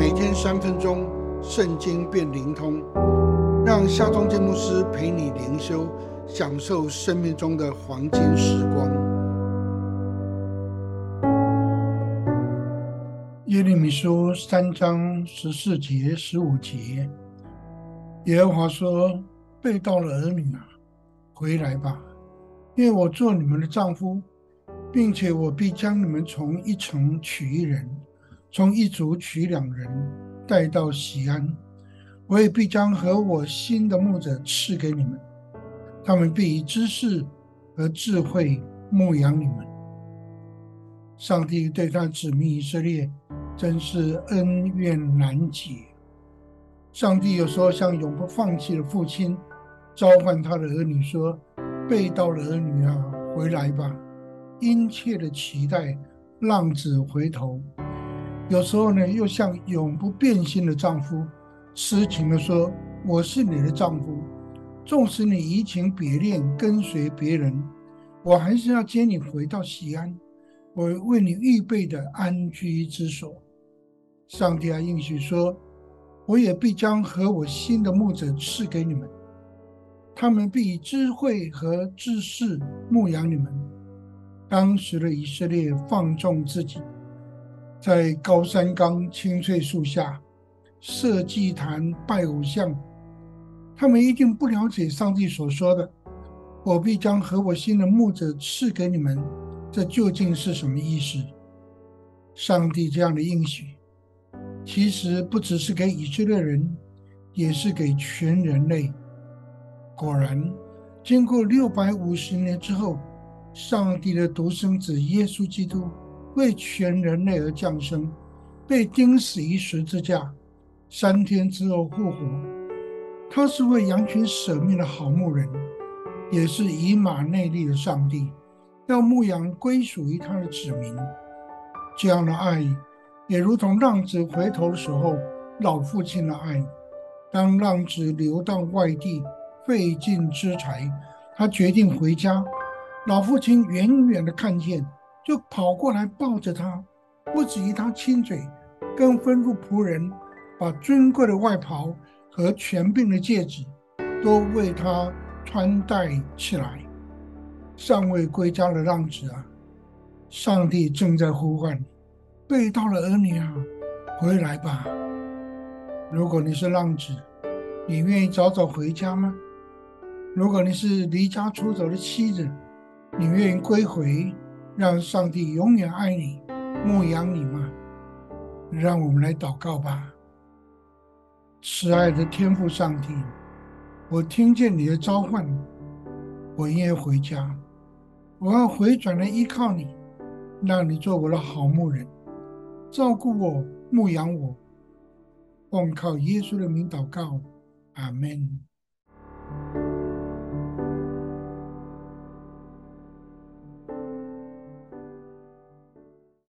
每天三分钟，圣经变灵通，让夏忠建牧师陪你灵修，享受生命中的黄金时光。耶利米书三章十四节、十五节，耶和华说：“被盗的儿女啊，回来吧，因为我做你们的丈夫。”并且我必将你们从一城取一人，从一族取两人，带到西安。我也必将和我新的牧者赐给你们，他们必以知识和智慧牧养你们。上帝对他子民以色列真是恩怨难解。上帝有时候像永不放弃的父亲，召唤他的儿女说：“被盗的儿女啊，回来吧。”殷切的期待，浪子回头。有时候呢，又像永不变心的丈夫，痴情的说：“我是你的丈夫，纵使你移情别恋，跟随别人，我还是要接你回到西安，我为你预备的安居之所。”上帝啊，应许说：“我也必将和我新的牧者赐给你们，他们必以智慧和知识牧养你们。”当时的以色列放纵自己，在高山岗青翠树下设祭坛拜偶像，他们一定不了解上帝所说的“我必将和我心的牧者赐给你们”，这究竟是什么意思？上帝这样的应许，其实不只是给以色列人，也是给全人类。果然，经过六百五十年之后。上帝的独生子耶稣基督为全人类而降生，被钉死于十字架，三天之后复活。他是为羊群舍命的好牧人，也是以马内利的上帝，要牧羊归属于他的子民。这样的爱，也如同浪子回头的时候，老父亲的爱。当浪子流到外地，费尽资财，他决定回家。老父亲远远的看见，就跑过来抱着他，不止于他亲嘴，更吩咐仆人把尊贵的外袍和权柄的戒指都为他穿戴起来。尚未归家的浪子啊，上帝正在呼唤你，被盗的儿女啊，回来吧！如果你是浪子，你愿意早早回家吗？如果你是离家出走的妻子，你愿意归回，让上帝永远爱你、牧养你吗？让我们来祷告吧。慈爱的天父上帝，我听见你的召唤，我愿意回家，我要回转来依靠你，让你做我的好牧人，照顾我、牧养我。奉靠耶稣的名祷告，阿门。